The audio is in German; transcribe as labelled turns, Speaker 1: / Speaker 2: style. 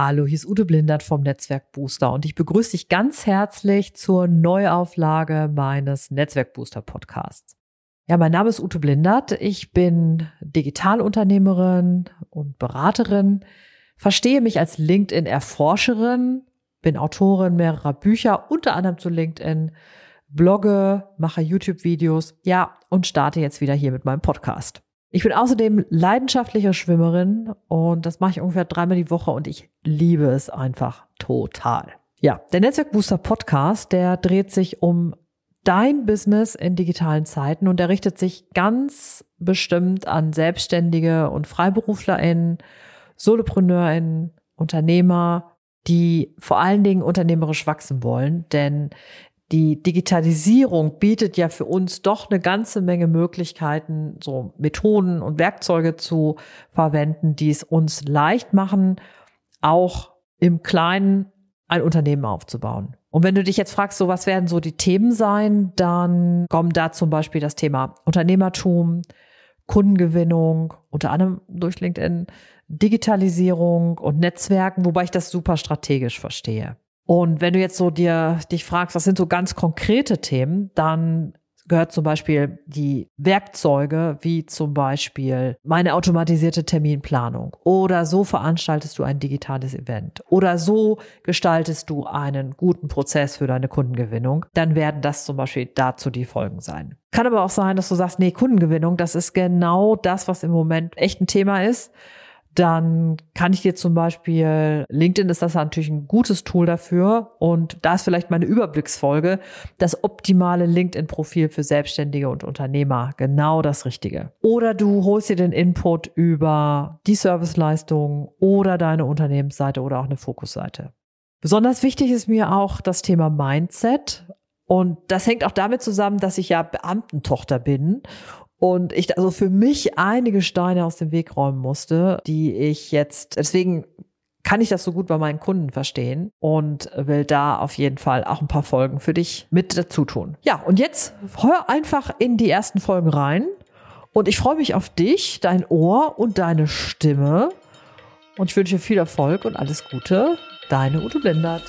Speaker 1: Hallo, hier ist Ute Blindert vom Netzwerk Booster und ich begrüße dich ganz herzlich zur Neuauflage meines Netzwerk Booster Podcasts. Ja, mein Name ist Ute Blindert. Ich bin Digitalunternehmerin und Beraterin, verstehe mich als LinkedIn-Erforscherin, bin Autorin mehrerer Bücher, unter anderem zu LinkedIn, blogge, mache YouTube-Videos, ja, und starte jetzt wieder hier mit meinem Podcast. Ich bin außerdem leidenschaftliche Schwimmerin und das mache ich ungefähr dreimal die Woche und ich liebe es einfach total. Ja, der Netzwerk Booster Podcast, der dreht sich um dein Business in digitalen Zeiten und er richtet sich ganz bestimmt an Selbstständige und FreiberuflerInnen, SolopreneurInnen, Unternehmer, die vor allen Dingen unternehmerisch wachsen wollen, denn die Digitalisierung bietet ja für uns doch eine ganze Menge Möglichkeiten, so Methoden und Werkzeuge zu verwenden, die es uns leicht machen, auch im Kleinen ein Unternehmen aufzubauen. Und wenn du dich jetzt fragst, so was werden so die Themen sein, dann kommen da zum Beispiel das Thema Unternehmertum, Kundengewinnung, unter anderem durch LinkedIn, Digitalisierung und Netzwerken, wobei ich das super strategisch verstehe. Und wenn du jetzt so dir dich fragst, was sind so ganz konkrete Themen, dann gehört zum Beispiel die Werkzeuge, wie zum Beispiel meine automatisierte Terminplanung. Oder so veranstaltest du ein digitales Event. Oder so gestaltest du einen guten Prozess für deine Kundengewinnung, dann werden das zum Beispiel dazu die Folgen sein. Kann aber auch sein, dass du sagst, nee, Kundengewinnung, das ist genau das, was im Moment echt ein Thema ist dann kann ich dir zum Beispiel, LinkedIn ist das natürlich ein gutes Tool dafür und da ist vielleicht meine Überblicksfolge, das optimale LinkedIn-Profil für Selbstständige und Unternehmer, genau das Richtige. Oder du holst dir den Input über die Serviceleistung oder deine Unternehmensseite oder auch eine Fokusseite. Besonders wichtig ist mir auch das Thema Mindset. Und das hängt auch damit zusammen, dass ich ja Beamtentochter bin und ich also für mich einige Steine aus dem Weg räumen musste, die ich jetzt, deswegen kann ich das so gut bei meinen Kunden verstehen und will da auf jeden Fall auch ein paar Folgen für dich mit dazu tun. Ja, und jetzt hör einfach in die ersten Folgen rein und ich freue mich auf dich, dein Ohr und deine Stimme und ich wünsche dir viel Erfolg und alles Gute. Deine Ute Blindert.